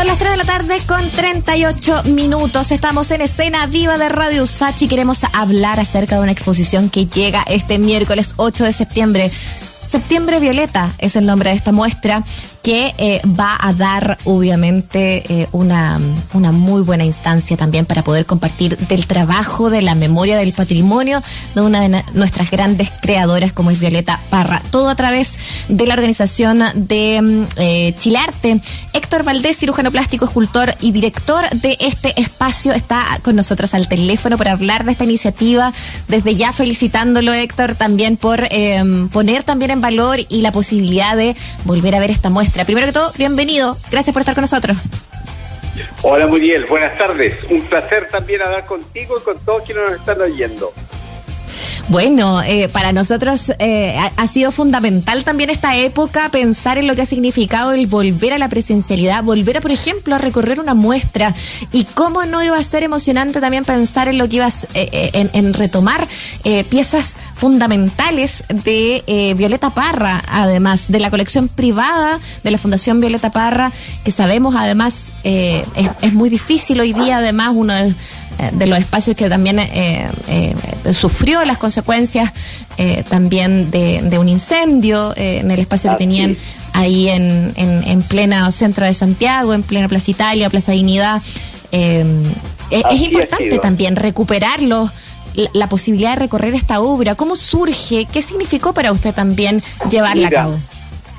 Son las 3 de la tarde con 38 minutos. Estamos en escena viva de Radio Sachi. Queremos hablar acerca de una exposición que llega este miércoles 8 de septiembre. Septiembre Violeta es el nombre de esta muestra que eh, va a dar obviamente eh, una, una muy buena instancia también para poder compartir del trabajo, de la memoria, del patrimonio de una de nuestras grandes creadoras como es Violeta Parra. Todo a través de la organización de mm, eh, Chilearte. Héctor Valdés, cirujano plástico, escultor y director de este espacio, está con nosotros al teléfono para hablar de esta iniciativa. Desde ya felicitándolo, Héctor, también por em, poner también en valor y la posibilidad de volver a ver esta muestra Primero que todo, bienvenido. Gracias por estar con nosotros. Hola Muriel, buenas tardes. Un placer también hablar contigo y con todos quienes nos están oyendo. Bueno, eh, para nosotros eh, ha, sido fundamental también esta época pensar en lo que ha significado el volver a la presencialidad, volver, a, por ejemplo, a recorrer una muestra y cómo no iba a ser emocionante también pensar en lo que ibas eh, en, en, retomar piezas fundamentales de Violeta Parra, además de la colección privada de la Fundación Violeta Parra, que sabemos además es, es muy difícil hoy día, además uno eh, de los espacios que también eh, eh, sufrió las consecuencias también de, un incendio en el espacio que tenían ahí en, en, plena centro de Santiago, en plena Plaza Italia, Plaza Dignidad. es, importante también recuperarlo la, posibilidad de recorrer esta obra. ¿Cómo surge? ¿Qué significó para usted también llevarla a cabo?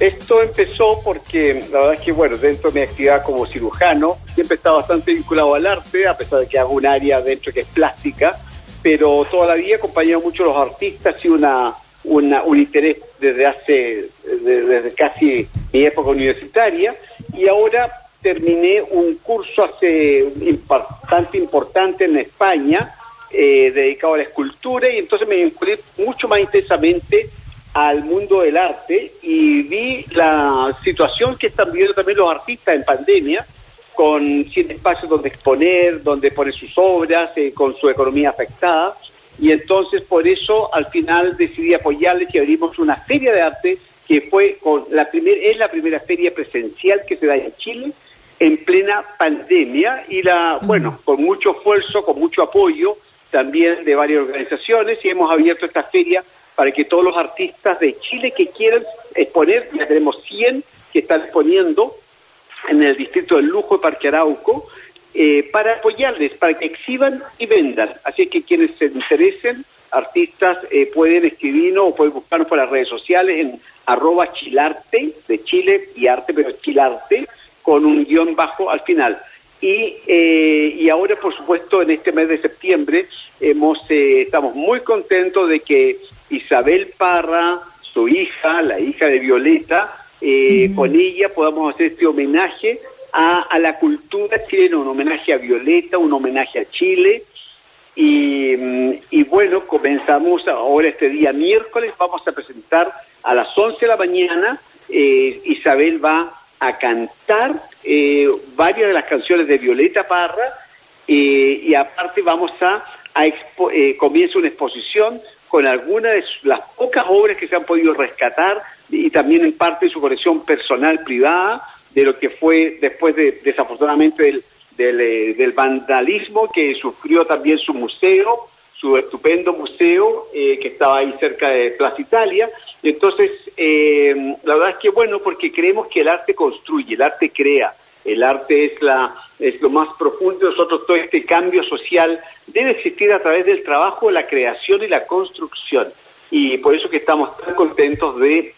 Esto empezó porque la verdad es que, bueno, dentro de mi actividad como cirujano, siempre estado bastante vinculado al arte, a pesar de que hago un área dentro que es plástica, pero toda la vida he acompañado mucho a los artistas y una, una, un interés desde hace, desde casi mi época universitaria, y ahora terminé un curso hace bastante importante en España, eh, dedicado a la escultura, y entonces me vinculé mucho más intensamente al mundo del arte y vi la situación que están viviendo también los artistas en pandemia, con sin espacios donde exponer, donde poner sus obras, eh, con su economía afectada. Y entonces por eso al final decidí apoyarles y abrimos una feria de arte que fue con la primera es la primera feria presencial que se da en Chile en plena pandemia y la bueno con mucho esfuerzo con mucho apoyo también de varias organizaciones y hemos abierto esta feria para que todos los artistas de Chile que quieran exponer, ya tenemos 100 que están exponiendo en el distrito del lujo de Parque Arauco, eh, para apoyarles, para que exhiban y vendan. Así que quienes se interesen, artistas, eh, pueden escribirnos o pueden buscarnos por las redes sociales en arroba chilarte, de Chile y arte, pero chilarte, con un guion bajo al final. Y, eh, y ahora, por supuesto, en este mes de septiembre hemos estamos muy contentos de que Isabel Parra, su hija, la hija de Violeta, eh, con ella podamos hacer este homenaje a, la cultura chilena, un homenaje a Violeta, un homenaje a Chile. Y, mm, bueno, comenzamos ahora este día miércoles, vamos a presentar a las 11 de la mañana, eh, Isabel va a cantar eh, varias de las canciones de Violeta Parra y aparte vamos a, a comienza una exposición con algunas de las pocas obras que se han podido rescatar y también en parte su colección personal privada, de lo que fue después de, desafortunadamente, del, del, eh, vandalismo que sufrió también su museo, su estupendo museo eh, que estaba ahí cerca de Plaza Italia. Entonces, eh, la verdad es que bueno, porque creemos que el arte construye, el arte crea, el arte es, la, es lo más profundo de nosotros, todo este cambio social debe existir a través del trabajo, la creación y la construcción. Y por eso que estamos tan contentos de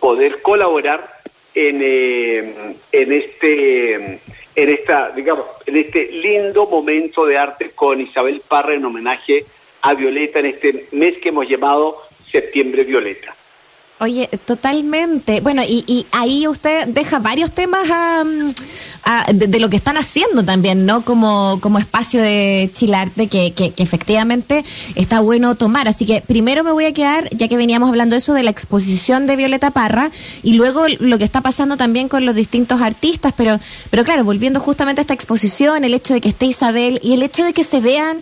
poder colaborar en, eh, en este en esta digamos en este lindo momento de arte con Isabel Parra en homenaje a Violeta en este mes que hemos llamado Septiembre Violeta. Oye, totalmente. Bueno, y, y ahí usted deja varios temas de, lo que están haciendo también, ¿no? Como, como espacio de chilarte que, que, efectivamente está bueno tomar. Así que primero me voy a quedar, ya que veníamos hablando eso de la exposición de Violeta Parra, y luego lo que está pasando también con los distintos artistas, pero, pero claro, volviendo justamente a esta exposición, el hecho de que esté Isabel y el hecho de que se vean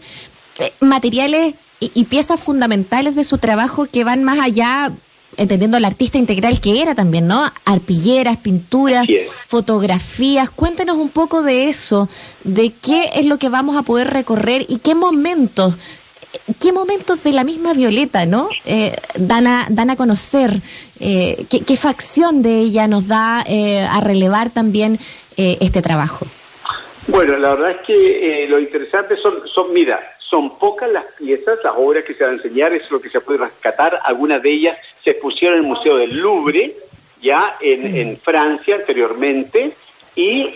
eh, materiales y piezas fundamentales de su trabajo que van más allá entendiendo al artista integral que era también, ¿no? Arpilleras, pinturas, fotografías. Cuéntenos un poco de eso, de qué es lo que vamos a poder recorrer y qué momentos qué momentos de la misma Violeta, ¿no? Eh, dan, a, dan a conocer, eh, qué, facción de ella nos da eh, a relevar también este trabajo. Bueno, la verdad es que lo interesante son, son, mira, son pocas las piezas, las obras que se van a enseñar, es lo que se puede rescatar. Algunas de ellas se pusieron en el Museo del Louvre, ya en, en Francia anteriormente. Y,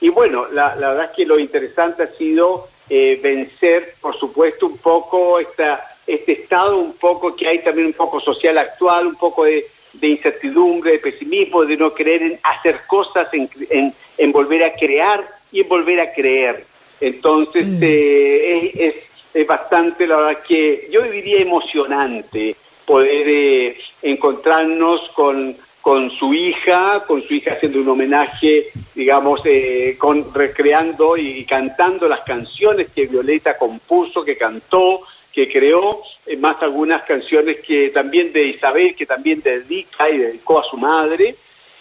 y bueno, la, la verdad es que lo interesante ha sido eh, vencer, por supuesto, un poco esta, este estado, un poco que hay también un poco social actual, un poco de, incertidumbre, de pesimismo, de no creer en hacer cosas, en, en, volver a crear y en volver a creer. Entonces, mm. eh, es, es, bastante, la verdad, que yo diría emocionante poder eh, encontrarnos con con su hija, con su hija haciendo un homenaje, digamos, eh, con recreando y cantando las canciones que Violeta compuso, que cantó, que creó, eh, más algunas canciones que también de Isabel, que también dedica y dedicó a su madre,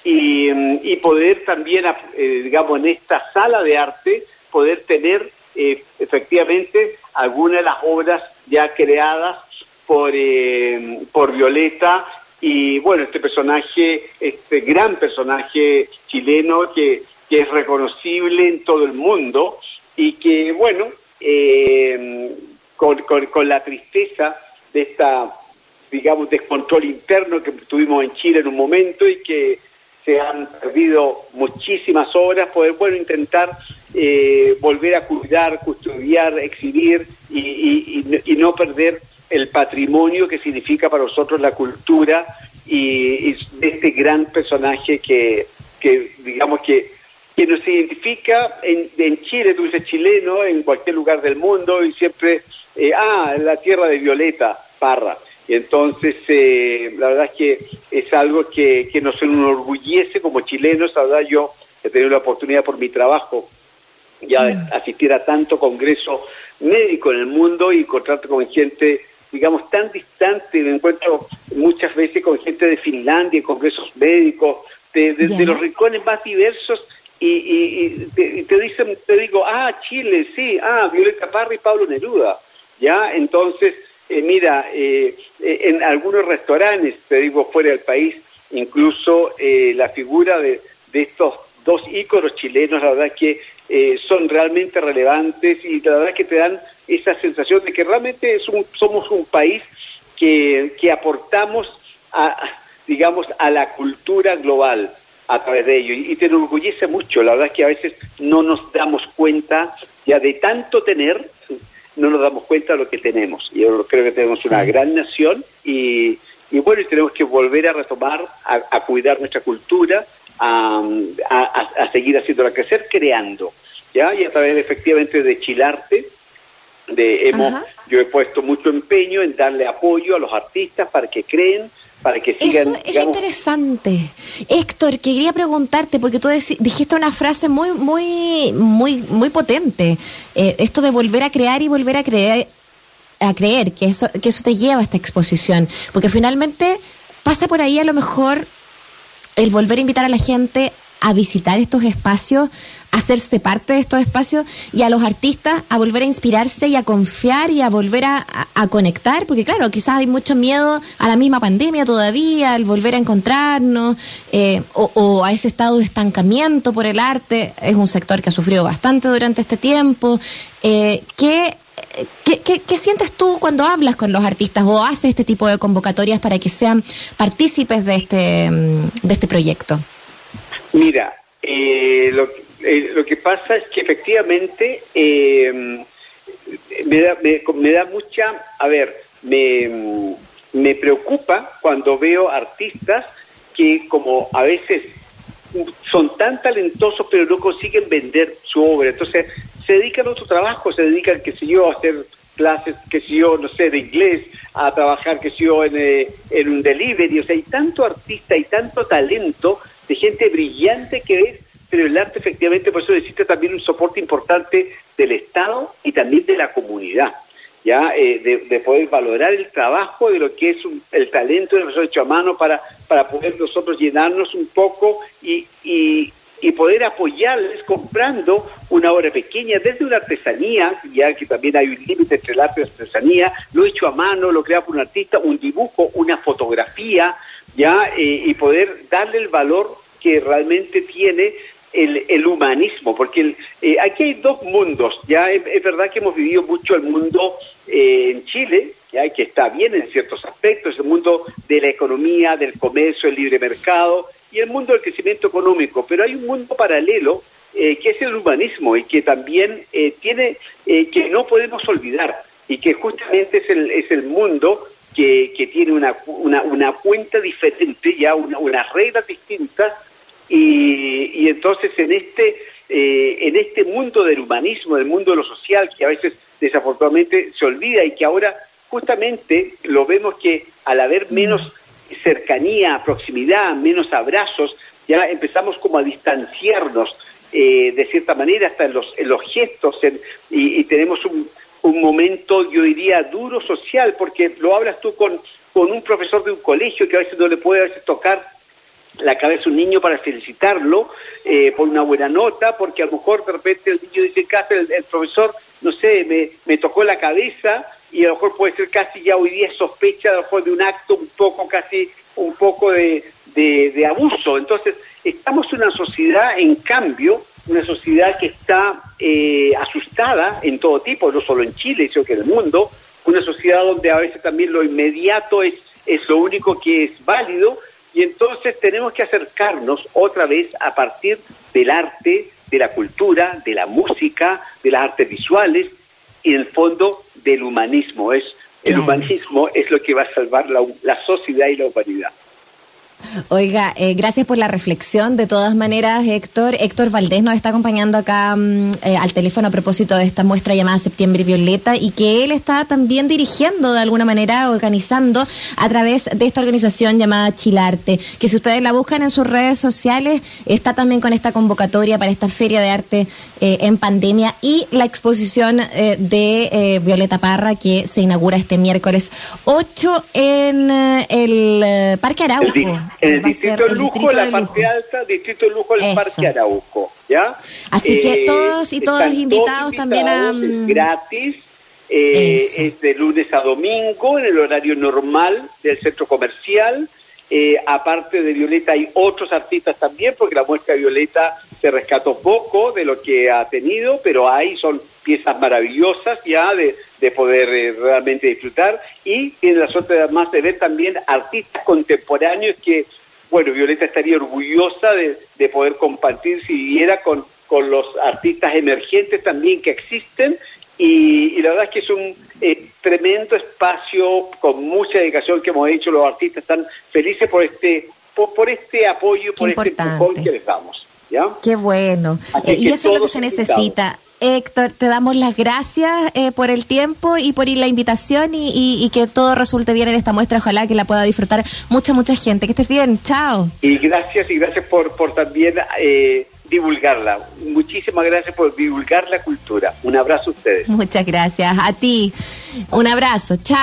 y, mm, y poder también, eh, digamos, en esta sala de arte, poder tener efectivamente algunas de las obras ya creadas por, por Violeta. Y bueno, este personaje, este gran personaje chileno que, que es reconocible en todo el mundo y que, bueno, eh, con, con, la tristeza de esta, digamos, descontrol interno que tuvimos en Chile en un momento y que se han perdido muchísimas horas, poder, bueno, intentar eh, volver a cuidar, custodiar, exhibir y, y, y no perder el patrimonio que significa para nosotros la cultura y, este gran personaje que, que digamos que, que nos identifica en, en, Chile, tú dices chileno, en cualquier lugar del mundo y siempre, eh, ah, la tierra de Violeta Parra. Y entonces, eh, la verdad es que es algo que, que nos enorgullece como chilenos, la verdad yo he tenido la oportunidad por mi trabajo ya de mm. asistir a tanto congreso médico en el mundo y encontrarte con gente digamos, tan distante. Me encuentro muchas veces con gente de Finlandia, en congresos médicos, de, los rincones más diversos, y, te, dicen, te digo, ah, Chile, sí, ah, Violeta Parra y Pablo Neruda. Ya, entonces, eh, mira, eh, eh, en algunos restaurantes, te digo, fuera del país, incluso la figura de, de estos dos íconos chilenos, la verdad que son realmente relevantes y la verdad que te dan esa sensación de que realmente es somos un país que, que aportamos a, digamos, a la cultura global a través de ello y te enorgullece mucho. La verdad es que a veces no nos damos cuenta ya de tanto tener, no nos damos cuenta de lo que tenemos. Yo creo que tenemos una gran nación y, y bueno, y tenemos que volver a retomar, a, cuidar nuestra cultura, a, a, a, seguir haciéndola crecer, creando. ¿ya? Y a través efectivamente de Chilarte, de hemos, yo he puesto mucho empeño en darle apoyo a los artistas para que creen, para que sigan. Eso es interesante. Héctor, quería preguntarte, porque tú dijiste una frase muy, muy, muy, muy potente. Eh, esto de volver a crear y volver a creer, a creer que eso, que eso te lleva a esta exposición. Porque finalmente pasa por ahí a lo mejor el volver a invitar a la gente a visitar estos espacios, a hacerse parte de estos espacios y a los artistas a volver a inspirarse y a confiar y a volver a, conectar, porque claro, quizás hay mucho miedo a la misma pandemia todavía, al volver a encontrarnos eh, o, a ese estado de estancamiento por el arte. Es un sector que ha sufrido bastante durante este tiempo. Eh, ¿qué, qué, sientes tú cuando hablas con los artistas o haces este tipo de convocatorias para que sean partícipes de este, mm, de este proyecto? Mira, eh, lo, eh, lo, que pasa es que efectivamente eh, me, da, me, da mucha, a ver, me, me preocupa cuando veo artistas que como a veces son tan talentosos pero no consiguen vender su obra. Entonces se dedican a otro trabajo, se dedican, qué sé yo, a hacer clases, qué sé yo, no sé, de inglés, a trabajar, qué sé yo, en, en un delivery. O sea, hay tanto artista y tanto talento de gente brillante que es, pero el arte efectivamente por eso necesita también un soporte importante del Estado y también de la comunidad. ya de, de, poder valorar el trabajo de lo que es el talento del profesor hecho a mano para, para poder nosotros llenarnos un poco y, y, y poder apoyarles comprando una obra pequeña, desde una artesanía, ya que también hay un límite entre el arte y la artesanía, lo hecho a mano, lo crea por un artista, un dibujo, una fotografía, ya, eh, y poder darle el valor que realmente tiene el, el humanismo, porque eh, aquí hay dos mundos, ya es, verdad que hemos vivido mucho el mundo eh, en Chile, ya que está bien en ciertos aspectos, el mundo de la economía, del comercio, el libre mercado, y el mundo del crecimiento económico, pero hay un mundo paralelo eh, que es el humanismo y que también eh, tiene, eh, que no podemos olvidar y que justamente es el, es el mundo que, que tiene una, una, una cuenta diferente, ya unas reglas distintas y, y entonces en este, en este mundo del humanismo, del mundo de lo social, que a veces desafortunadamente se olvida y que ahora justamente lo vemos que al haber menos cercanía, proximidad, menos abrazos, ya empezamos como a distanciarnos eh, de cierta manera hasta en los, en los gestos y, tenemos un, un momento, yo diría, duro social, porque lo hablas tú con, con un profesor de un colegio que a veces no le puede tocar la cabeza a un niño para felicitarlo eh, por una buena nota, porque a lo mejor de repente el niño dice, casi el, el profesor, no sé, me, me tocó la cabeza y a lo mejor puede ser casi ya hoy día sospecha a lo mejor de un acto un poco casi un poco de, de, abuso. Entonces, estamos en una sociedad en cambio, una sociedad que está eh, asustada en todo tipo, no solo en Chile, sino que en el mundo, una sociedad donde a veces también lo inmediato es, es lo único que es válido, y entonces tenemos que acercarnos otra vez a partir del arte, de la cultura, de la música, de las artes visuales, y en el fondo del humanismo. Es, el humanismo es lo que va a salvar la, la sociedad y la humanidad. Oiga, eh, gracias por la reflexión. De todas maneras, Héctor, Héctor Valdés nos está acompañando acá mm, eh, al teléfono a propósito de esta muestra llamada Septiembre Violeta y que él está también dirigiendo de alguna manera, organizando a través de esta organización llamada Chilarte, que si ustedes la buscan en sus redes sociales, está también con esta convocatoria para esta feria de arte eh, en pandemia y la exposición de Violeta Parra que se inaugura este miércoles 8 en el Parque Arauco el distrito de lujo, la parte alta, distrito de lujo del Parque Arauco, ¿ya? Así que eh, todos y todas invitados, también a... Mm, gratis, eh, es de lunes a domingo, en el horario normal del centro comercial. Eh, aparte de Violeta hay otros artistas también, porque la muestra de Violeta se rescató poco de lo que ha tenido, pero ahí son piezas maravillosas ya de, de poder eh, realmente disfrutar y tiene la suerte además de ver también artistas contemporáneos que, bueno, Violeta estaría orgullosa de, de poder compartir si viviera con, con los artistas emergentes también que existen y, la verdad es que es un eh, tremendo espacio con mucha dedicación que hemos hecho, los artistas están felices por este por, este apoyo, por este empujón que les damos. ¿ya? Qué bueno. Eh, y eso es lo que se necesita. Héctor, te damos las gracias eh, por el tiempo y por la invitación y, que todo resulte bien en esta muestra. Ojalá que la pueda disfrutar mucha, mucha gente. Que estés bien. Chao. Y gracias y gracias por, por también eh, divulgarla. Muchísimas gracias por divulgar la cultura. Un abrazo a ustedes. Muchas gracias. A ti. Un abrazo. Chao.